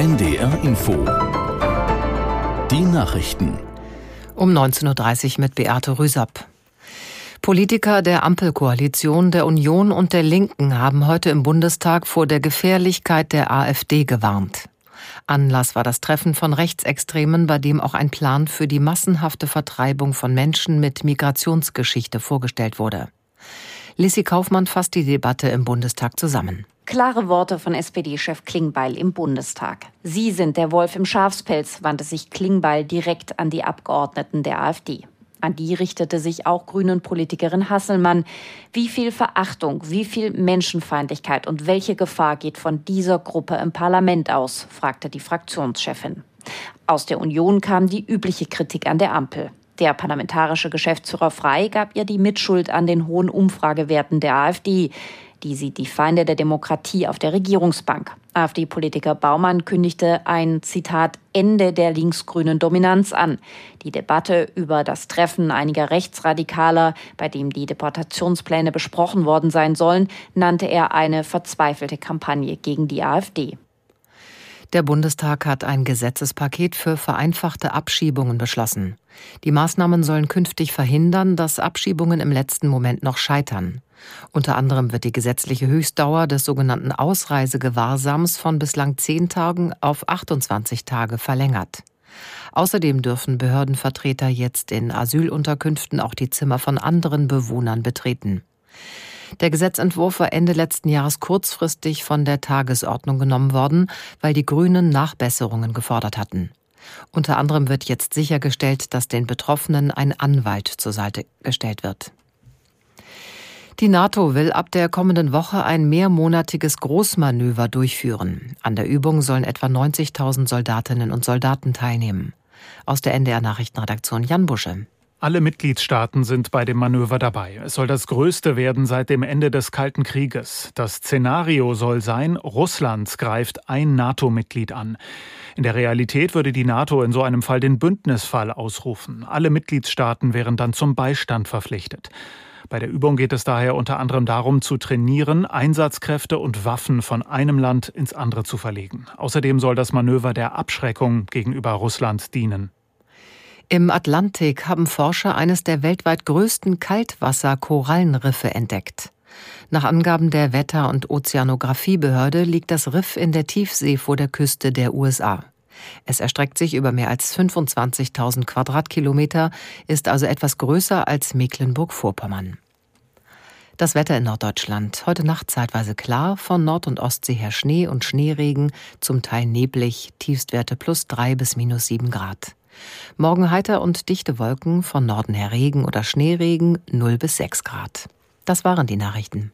NDR Info. Die Nachrichten. Um 19.30 Uhr mit Beate Rüsapp. Politiker der Ampelkoalition, der Union und der Linken haben heute im Bundestag vor der Gefährlichkeit der AfD gewarnt. Anlass war das Treffen von Rechtsextremen, bei dem auch ein Plan für die massenhafte Vertreibung von Menschen mit Migrationsgeschichte vorgestellt wurde. Lissy Kaufmann fasst die Debatte im Bundestag zusammen. Klare Worte von SPD-Chef Klingbeil im Bundestag. Sie sind der Wolf im Schafspelz, wandte sich Klingbeil direkt an die Abgeordneten der AfD. An die richtete sich auch Grünen-Politikerin Hasselmann. Wie viel Verachtung, wie viel Menschenfeindlichkeit und welche Gefahr geht von dieser Gruppe im Parlament aus? fragte die Fraktionschefin. Aus der Union kam die übliche Kritik an der Ampel. Der parlamentarische Geschäftsführer Frei gab ihr die Mitschuld an den hohen Umfragewerten der AfD. Die sieht die Feinde der Demokratie auf der Regierungsbank. AfD-Politiker Baumann kündigte ein Zitat Ende der linksgrünen Dominanz an. Die Debatte über das Treffen einiger Rechtsradikaler, bei dem die Deportationspläne besprochen worden sein sollen, nannte er eine verzweifelte Kampagne gegen die AfD. Der Bundestag hat ein Gesetzespaket für vereinfachte Abschiebungen beschlossen. Die Maßnahmen sollen künftig verhindern, dass Abschiebungen im letzten Moment noch scheitern. Unter anderem wird die gesetzliche Höchstdauer des sogenannten Ausreisegewahrsams von bislang zehn Tagen auf 28 Tage verlängert. Außerdem dürfen Behördenvertreter jetzt in Asylunterkünften auch die Zimmer von anderen Bewohnern betreten. Der Gesetzentwurf war Ende letzten Jahres kurzfristig von der Tagesordnung genommen worden, weil die Grünen Nachbesserungen gefordert hatten. Unter anderem wird jetzt sichergestellt, dass den Betroffenen ein Anwalt zur Seite gestellt wird. Die NATO will ab der kommenden Woche ein mehrmonatiges Großmanöver durchführen. An der Übung sollen etwa 90.000 Soldatinnen und Soldaten teilnehmen. Aus der NDR Nachrichtenredaktion Jan Busche. Alle Mitgliedstaaten sind bei dem Manöver dabei. Es soll das größte werden seit dem Ende des Kalten Krieges. Das Szenario soll sein, Russland greift ein NATO-Mitglied an. In der Realität würde die NATO in so einem Fall den Bündnisfall ausrufen. Alle Mitgliedstaaten wären dann zum Beistand verpflichtet. Bei der Übung geht es daher unter anderem darum, zu trainieren, Einsatzkräfte und Waffen von einem Land ins andere zu verlegen. Außerdem soll das Manöver der Abschreckung gegenüber Russland dienen. Im Atlantik haben Forscher eines der weltweit größten Kaltwasser-Korallenriffe entdeckt. Nach Angaben der Wetter- und Ozeanografiebehörde liegt das Riff in der Tiefsee vor der Küste der USA. Es erstreckt sich über mehr als 25.000 Quadratkilometer, ist also etwas größer als Mecklenburg-Vorpommern. Das Wetter in Norddeutschland. Heute Nacht zeitweise klar, von Nord- und Ostsee her Schnee und Schneeregen, zum Teil neblig, Tiefstwerte plus drei bis minus sieben Grad. Morgen heiter und dichte Wolken, von Norden her Regen oder Schneeregen, 0 bis 6 Grad. Das waren die Nachrichten.